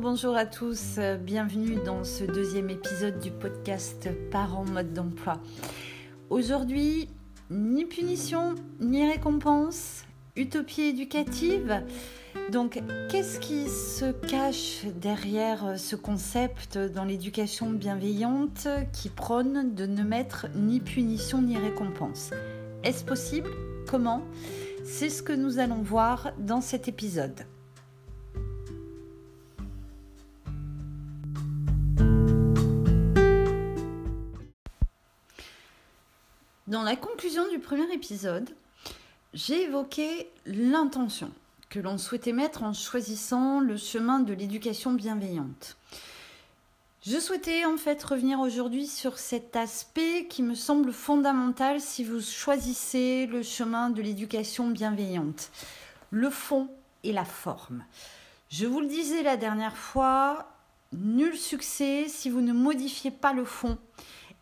Bonjour, à tous, bienvenue dans ce deuxième épisode du podcast Parents mode d'emploi. Aujourd'hui, ni punition, ni récompense, utopie éducative. Donc, qu'est-ce qui se cache derrière ce concept dans l'éducation bienveillante qui prône de ne mettre ni punition ni récompense? Est-ce possible? Comment? C'est ce que nous allons voir dans cet épisode. Conclusion du premier épisode, j'ai évoqué l'intention que l'on souhaitait mettre en choisissant le chemin de l'éducation bienveillante. Je souhaitais en fait revenir aujourd'hui sur cet aspect qui me semble fondamental si vous choisissez le chemin de l'éducation bienveillante, le fond et la forme. Je vous le disais la dernière fois, nul succès si vous ne modifiez pas le fond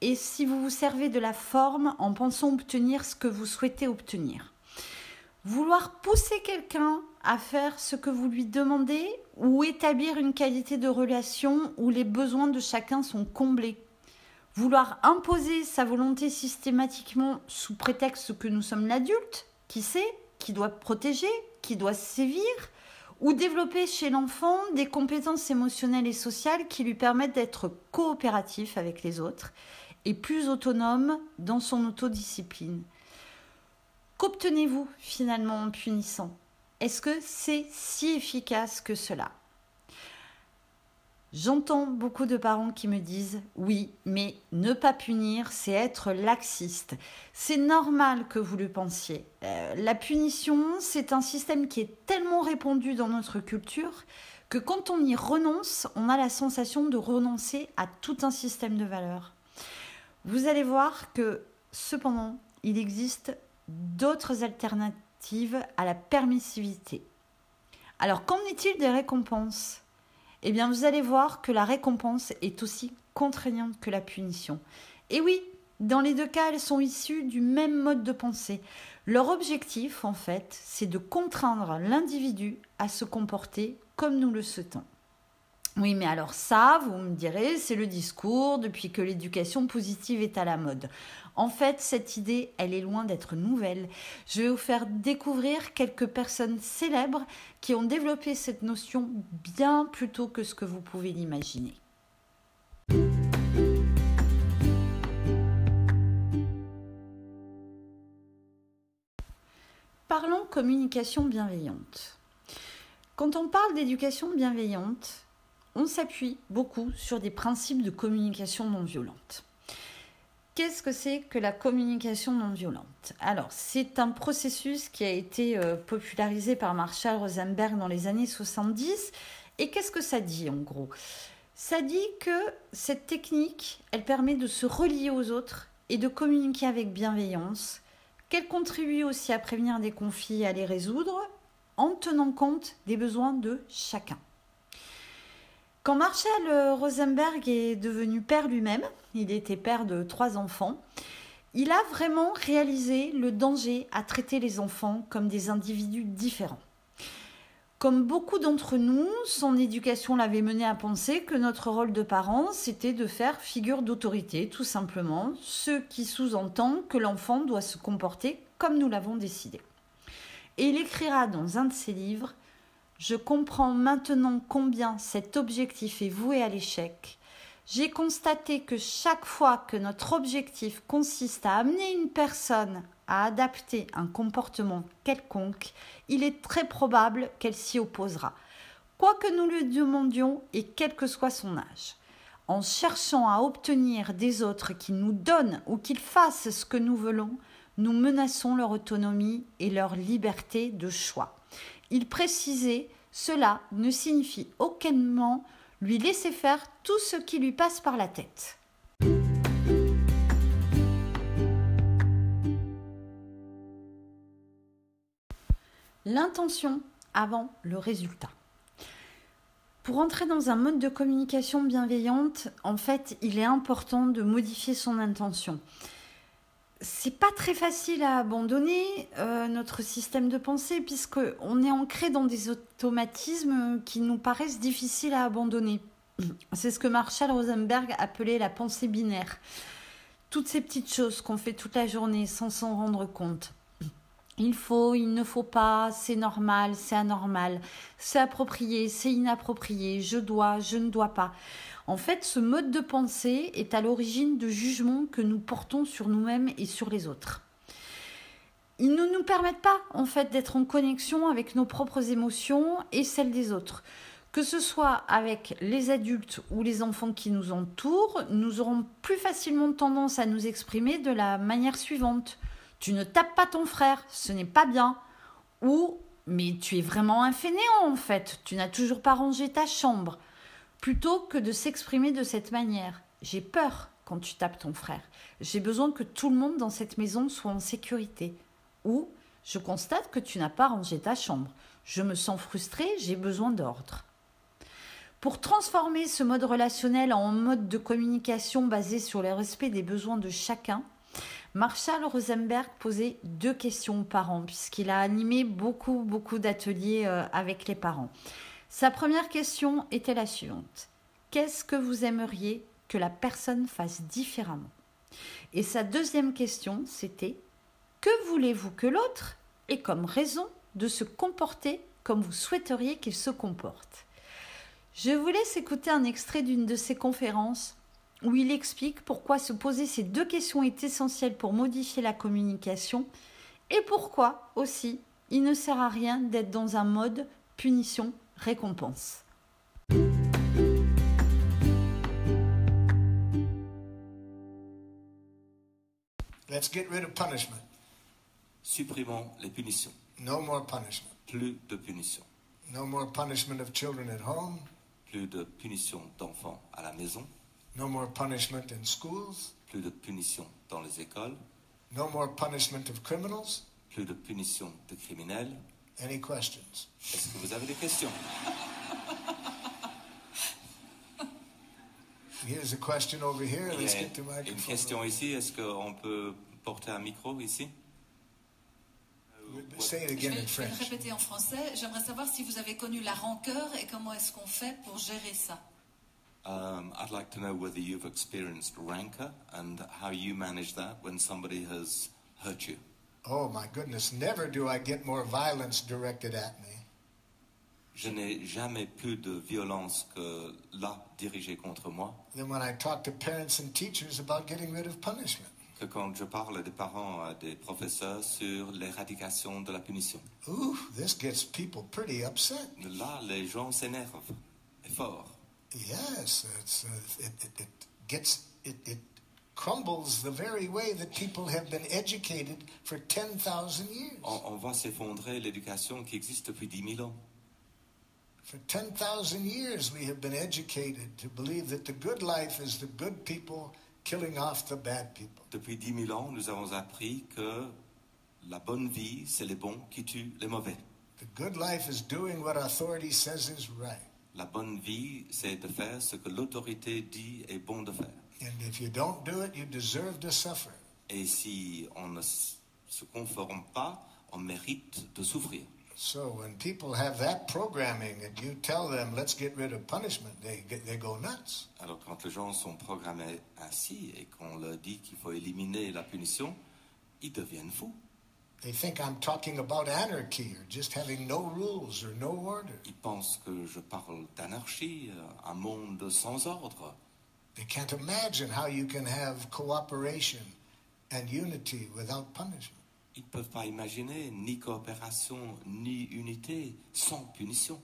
et si vous vous servez de la forme en pensant obtenir ce que vous souhaitez obtenir. Vouloir pousser quelqu'un à faire ce que vous lui demandez ou établir une qualité de relation où les besoins de chacun sont comblés. Vouloir imposer sa volonté systématiquement sous prétexte que nous sommes l'adulte, qui sait, qui doit protéger, qui doit sévir, ou développer chez l'enfant des compétences émotionnelles et sociales qui lui permettent d'être coopératif avec les autres et plus autonome dans son autodiscipline. Qu'obtenez-vous finalement en punissant? Est-ce que c'est si efficace que cela? J'entends beaucoup de parents qui me disent oui, mais ne pas punir, c'est être laxiste. C'est normal que vous le pensiez. Euh, la punition, c'est un système qui est tellement répandu dans notre culture que quand on y renonce, on a la sensation de renoncer à tout un système de valeurs. Vous allez voir que cependant, il existe d'autres alternatives à la permissivité. Alors, qu'en est-il des récompenses? Eh bien, vous allez voir que la récompense est aussi contraignante que la punition. Et oui, dans les deux cas, elles sont issues du même mode de pensée. Leur objectif, en fait, c'est de contraindre l'individu à se comporter comme nous le souhaitons. Oui, mais alors ça, vous me direz, c'est le discours depuis que l'éducation positive est à la mode. En fait, cette idée, elle est loin d'être nouvelle. Je vais vous faire découvrir quelques personnes célèbres qui ont développé cette notion bien plus tôt que ce que vous pouvez l'imaginer. Parlons communication bienveillante. Quand on parle d'éducation bienveillante, on s'appuie beaucoup sur des principes de communication non violente. Qu'est-ce que c'est que la communication non violente? Alors, c'est un processus qui a été euh, popularisé par Marshall Rosenberg dans les années 70. Et qu'est-ce que ça dit en gros? Ça dit que cette technique, elle permet de se relier aux autres et de communiquer avec bienveillance, qu'elle contribue aussi à prévenir des conflits et à les résoudre en tenant compte des besoins de chacun. Quand Marshall euh, Rosenberg est devenu père lui-même, il était père de trois enfants, il a vraiment réalisé le danger à traiter les enfants comme des individus différents. Comme beaucoup d'entre nous, son éducation l'avait mené à penser que notre rôle de parent, c'était de faire figure d'autorité, tout simplement, ce qui sous-entend que l'enfant doit se comporter comme nous l'avons décidé. Et il écrira dans un de ses livres je comprends maintenant combien cet objectif est voué à l'échec. J'ai constaté que chaque fois que notre objectif consiste à amener une personne à adapter un comportement quelconque, il est très probable qu'elle s'y opposera, quoi que nous lui demandions et quel que soit son âge. En cherchant à obtenir des autres qu'ils nous donnent ou qu'ils fassent ce que nous voulons, nous menaçons leur autonomie et leur liberté de choix. Il précisait Cela ne signifie aucunement lui laisser faire tout ce qui lui passe par la tête. L'intention avant le résultat. Pour entrer dans un mode de communication bienveillante, en fait, il est important de modifier son intention. C'est pas très facile à abandonner euh, notre système de pensée puisque on est ancré dans des automatismes qui nous paraissent difficiles à abandonner. C'est ce que Marshall Rosenberg appelait la pensée binaire. Toutes ces petites choses qu'on fait toute la journée sans s'en rendre compte. Il faut, il ne faut pas, c'est normal, c'est anormal, c'est approprié, c'est inapproprié, je dois, je ne dois pas. En fait, ce mode de pensée est à l'origine de jugements que nous portons sur nous-mêmes et sur les autres. Ils ne nous permettent pas, en fait, d'être en connexion avec nos propres émotions et celles des autres. Que ce soit avec les adultes ou les enfants qui nous entourent, nous aurons plus facilement tendance à nous exprimer de la manière suivante. Tu ne tapes pas ton frère, ce n'est pas bien. Ou mais tu es vraiment un fainéant en fait, tu n'as toujours pas rangé ta chambre. Plutôt que de s'exprimer de cette manière. J'ai peur quand tu tapes ton frère. J'ai besoin que tout le monde dans cette maison soit en sécurité. Ou je constate que tu n'as pas rangé ta chambre. Je me sens frustrée, j'ai besoin d'ordre. Pour transformer ce mode relationnel en mode de communication basé sur le respect des besoins de chacun, Marshall Rosenberg posait deux questions aux parents, puisqu'il a animé beaucoup, beaucoup d'ateliers euh, avec les parents. Sa première question était la suivante. Qu'est-ce que vous aimeriez que la personne fasse différemment? Et sa deuxième question, c'était Que voulez-vous que l'autre ait comme raison de se comporter comme vous souhaiteriez qu'il se comporte? Je vous laisse écouter un extrait d'une de ses conférences où il explique pourquoi se poser ces deux questions est essentiel pour modifier la communication et pourquoi aussi il ne sert à rien d'être dans un mode punition-récompense. Let's get rid of punishment. Supprimons les punitions. No more punishment. Plus de punitions. No more punishment of children at home. Plus de punitions d'enfants à la maison. No more punishment in schools. Plus de punitions dans les écoles. No more punishment of criminals. Plus de punitions de criminels. Any questions? Est-ce que vous avez des questions? Here's a question over here. Let's une question ici. Est-ce qu'on peut porter un micro ici? Say it Je again vais, in je vais le French. répéter en français. J'aimerais savoir si vous avez connu la rancœur et comment est-ce qu'on fait pour gérer ça. Um, I'd like to know whether you've experienced rancor and how you manage that when somebody has hurt you. Oh my goodness, never do I get more violence directed at me. Je n'ai jamais plus de violence que là dirigée contre moi than when I talk to parents and teachers about getting rid of punishment. que quand je parle à des parents, à des professeurs sur l'éradication de la punition. Ooh, this gets people pretty upset. Là, les gens s'énervent. Et fort. Yes, it's, uh, it, it, it gets it, it crumbles the very way that people have been educated for 10,000 years. On, on voit s'effondrer l'éducation qui existe depuis 10 000 ans. For 10,000 years, we have been educated to believe that the good life is the good people killing off the bad people. Depuis 10 000 ans, nous avons appris que la bonne vie, c'est les bons qui tuent les mauvais. The good life is doing what authority says is right. La bonne vie, c'est de faire ce que l'autorité dit est bon de faire. And if you don't do it, you deserve to suffer. Et si on ne se conforme pas, on mérite de souffrir. So when people have that programming and you tell them, let's get rid of punishment, they, get- they go nuts. Alors quand les gens sont programmés ainsi et qu'on leur dit qu'il faut éliminer la punition, ils deviennent fous. They think I'm talking about anarchy or just having no rules or no order. Ils pensent que je parle d'anarchie, euh, un monde sans ordre. They can't imagine how you can have cooperation and unity without punishment. Ils ne peuvent pas imaginer ni coopération ni unité sans punition.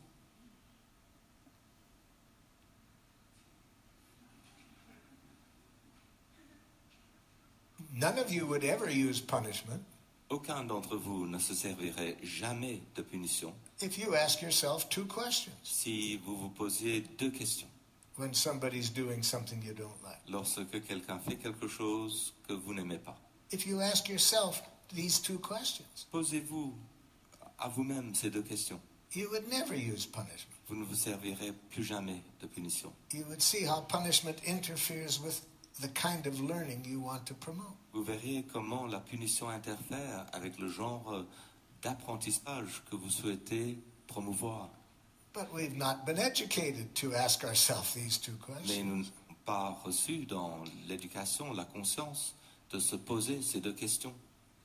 None of you would ever use punishment Aucun d'entre vous ne se servirait jamais de punition if you ask yourself two questions si vous vous posiez deux questions. when somebody's doing something you don't like. Lorsque quelqu'un fait quelque chose que vous n'aimez pas, If you ask yourself these two questions, posez-vous à vous-même ces deux questions. you would never use punishment. Vous ne vous servirez plus jamais de punition. You would see how punishment interferes with the kind of learning you want to promote. Vous verriez comment la punition interfère avec le genre d'apprentissage que vous souhaitez promouvoir. But we've not been educated to ask ourselves these two Mais nous n'avons pas reçu dans l'éducation la conscience de se poser ces deux questions.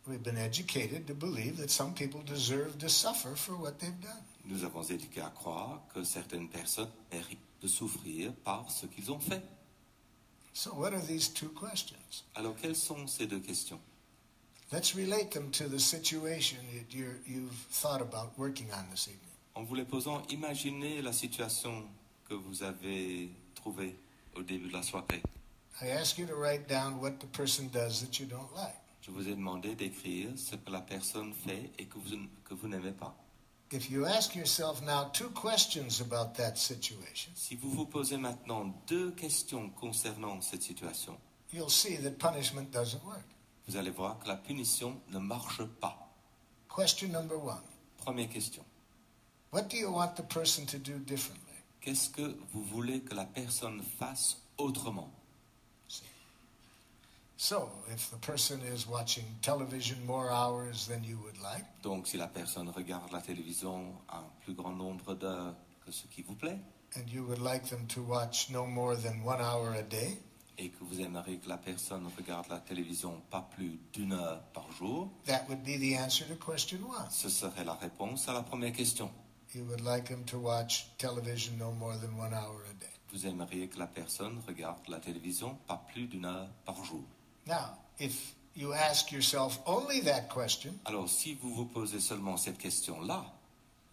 We've been educated to believe that some people deserve to suffer for what they've done. Nous avons éduqué à croire que certaines personnes méritent de souffrir par ce qu'ils ont fait. So, what are these two questions? Alors, quelles sont ces deux questions? Let's relate them to the situation that you're, you've thought about working on this evening. En vous les posant, imaginez la situation que vous avez trouvée au début de la soirée. I ask you to write down what the person does that you don't like. Je vous ai demandé d'écrire ce que la personne fait et que vous, que vous n'aimez pas. If you ask yourself now two questions about that situation, Si vous vous posez maintenant deux questions concernant cette situation, you'll see that punishment doesn't work. vous allez voir que la punition ne marche pas. Question number one Première question. What do you want the person to do differently? Qu'est-ce que vous voulez que la personne fasse autrement So, if the person is watching television more hours than you would like, Donc si la personne regarde la télévision un plus grand nombre d'heures que ce qui vous plaît, and you would like them to watch no more than one hour a day, et que vous aimeriez que la personne regarde la télévision pas plus d'une heure par jour, that would be the answer to question one. ce serait la réponse à la première question. You would like them to watch television no more than one hour a day. Vous aimeriez que la personne regarde la télévision pas plus d'une heure par jour. Now, if you ask yourself only that question, Alors si vous vous posez seulement cette question-là,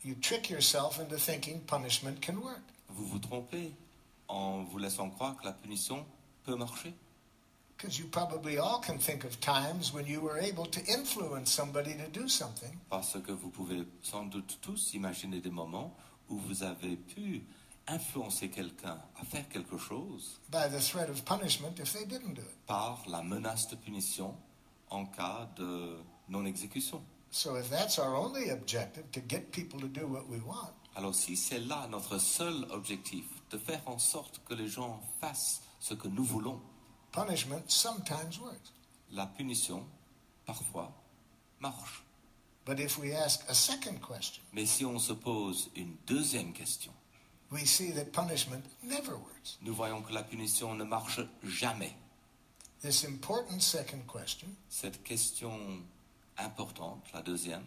you trick yourself into thinking punishment can work. vous vous trompez en vous laissant croire que la punition peut marcher. Because you probably all can think of times when you were able to influence somebody to do something Parce que vous pouvez sans doute tous imaginer des moments où vous avez pu influencer quelqu'un à faire quelque chose by the threat of punishment if they didn't do it. par la menace de punition en cas de non-exécution. So if that's our only objective, to get people to do what we want, Alors si c'est là notre seul objectif, de faire en sorte que les gens fassent ce que nous voulons, punishment sometimes works. la punition, parfois, marche. But if we ask a second question, Mais si on se pose une deuxième question, we see that punishment never works. nous voyons que la punition ne marche jamais. This important second question Cette question importante, la deuxième,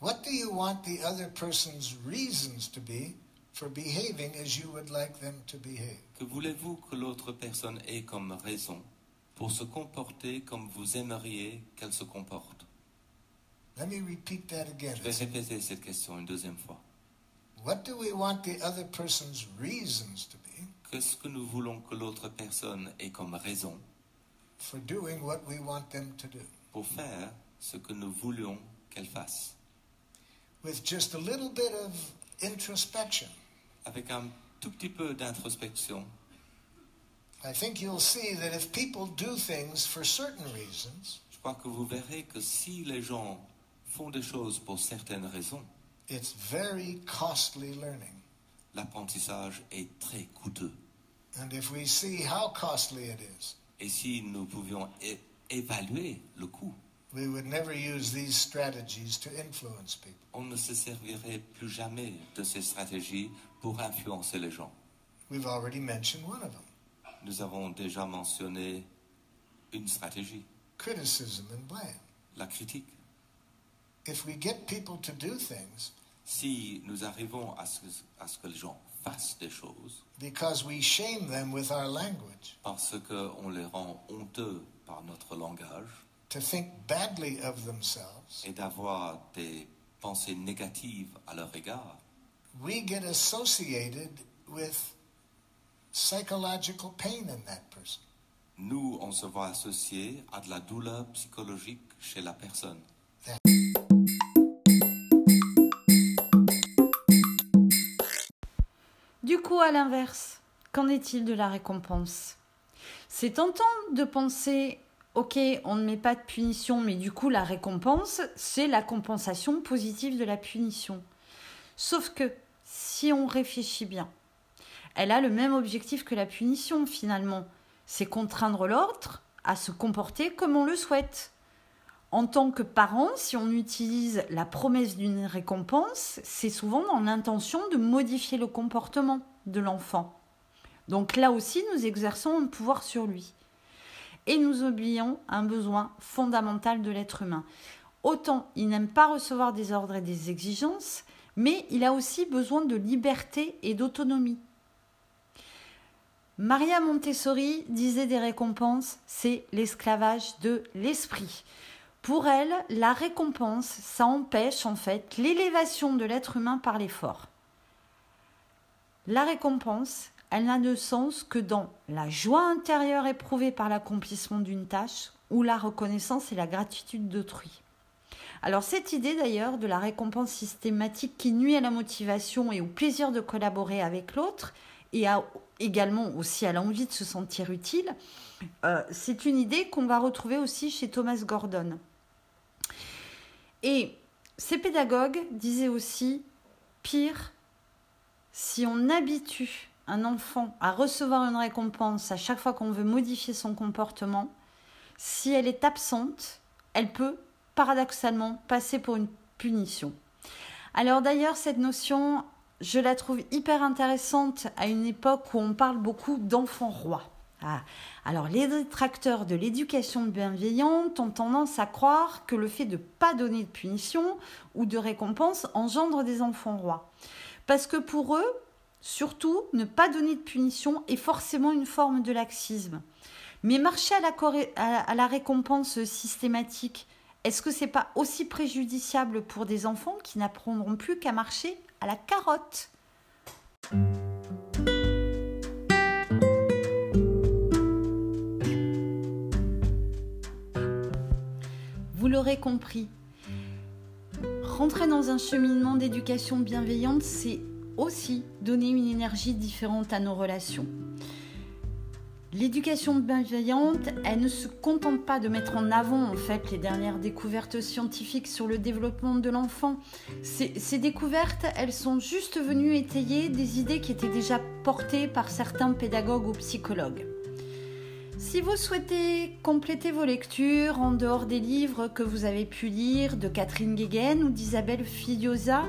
what do you want the other person's reasons to be for behaving as you would like them to behave? que voulez-vous que l'autre personne ait comme raison pour se comporter comme vous aimeriez qu'elle se comporte? Let me repeat that again. Je vais répéter cette question une deuxième fois. What do we want the other person's reasons to be? Qu'est-ce que nous voulons que l'autre personne ait comme raison. For doing what we want them to do? pour faire ce que nous voulions qu'elle fasse. With just a little bit of introspection, Avec un tout petit peu d'introspection, I think you'll see that if people do things for certain reasons, je crois que vous verrez que si les gens font des choses pour certaines raisons, it's very costly learning. l'apprentissage est très coûteux. And if we see how costly it is, Et si nous pouvions évaluer le coût, we would never use these strategies to influence people. on ne se servirait plus jamais de ces stratégies pour influencer les gens. We've already mentioned one of them Nous avons déjà mentionné une stratégie, criticism and blame. la critique. If we get people to do things Si nous arrivons à ce, à ce que les gens fassent des choses because we shame them with our language, parce qu'on les rend honteux par notre langage to think badly of themselves, et d'avoir des pensées négatives à leur égard, we get associated with psychological pain in that person. nous, on se voit associés à de la douleur psychologique chez la personne. À l'inverse, qu'en est-il de la récompense? C'est tentant de penser, ok, on ne met pas de punition, mais du coup, la récompense, c'est la compensation positive de la punition. Sauf que, si on réfléchit bien, elle a le même objectif que la punition finalement, c'est contraindre l'autre à se comporter comme on le souhaite. En tant que parent, si on utilise la promesse d'une récompense, c'est souvent dans l'intention de modifier le comportement de l'enfant. Donc là aussi, nous exerçons un pouvoir sur lui. Et nous oublions un besoin fondamental de l'être humain. Autant il n'aime pas recevoir des ordres et des exigences, mais il a aussi besoin de liberté et d'autonomie. Maria Montessori disait des récompenses, c'est l'esclavage de l'esprit. Pour elle, la récompense, ça empêche en fait l'élévation de l'être humain par l'effort. La récompense, elle n'a de sens que dans la joie intérieure éprouvée par l'accomplissement d'une tâche ou la reconnaissance et la gratitude d'autrui. Alors cette idée d'ailleurs de la récompense systématique qui nuit à la motivation et au plaisir de collaborer avec l'autre et également aussi à l'envie de se sentir utile, euh, c'est une idée qu'on va retrouver aussi chez Thomas Gordon. Et ces pédagogues disaient aussi, pire, si on habitue un enfant à recevoir une récompense à chaque fois qu'on veut modifier son comportement, si elle est absente, elle peut paradoxalement passer pour une punition. Alors d'ailleurs, cette notion, je la trouve hyper intéressante à une époque où on parle beaucoup d'enfants rois. Ah. Alors les détracteurs de l'éducation bienveillante ont tendance à croire que le fait de ne pas donner de punition ou de récompense engendre des enfants rois. Parce que pour eux, Surtout, ne pas donner de punition est forcément une forme de laxisme. Mais marcher à la, récompense systématique, est-ce que c'est pas aussi préjudiciable pour des enfants qui n'apprendront plus qu'à marcher à la carotte? Vous l'aurez compris, rentrer dans un cheminement d'éducation bienveillante, c'est aussi donner une énergie différente à nos relations. L'éducation bienveillante, elle ne se contente pas de mettre en avant en fait les dernières découvertes scientifiques sur le développement de l'enfant. Ces, ces, découvertes, elles sont juste venues étayer des idées qui étaient déjà portées par certains pédagogues ou psychologues. Si vous souhaitez compléter vos lectures en dehors des livres que vous avez pu lire de Catherine Guéguen ou d'Isabelle Filiosa,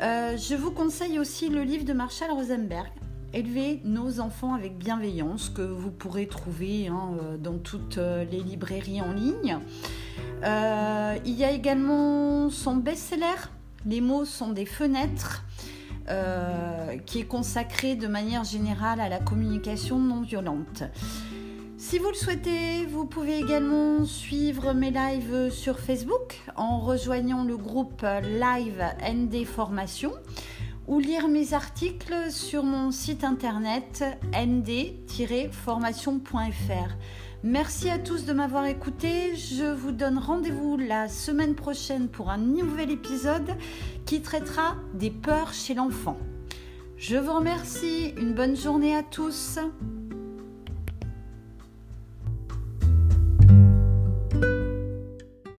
euh, je vous conseille aussi le livre de Marshall Rosenberg, Élever nos enfants avec bienveillance, que vous pourrez trouver hein, euh, dans toutes euh, les librairies en ligne. il y a également son best-seller, Les mots sont des fenêtres, qui est consacré de manière générale à la communication non violente. Si vous le souhaitez, vous pouvez également suivre mes lives sur Facebook en rejoignant le groupe Live ND Formation ou lire mes articles sur mon site internet nd-formation.fr. Merci à tous de m'avoir écouté. Je vous donne rendez-vous la semaine prochaine pour un nouvel épisode qui traitera des peurs chez l'enfant. Je vous remercie. Une bonne journée à tous.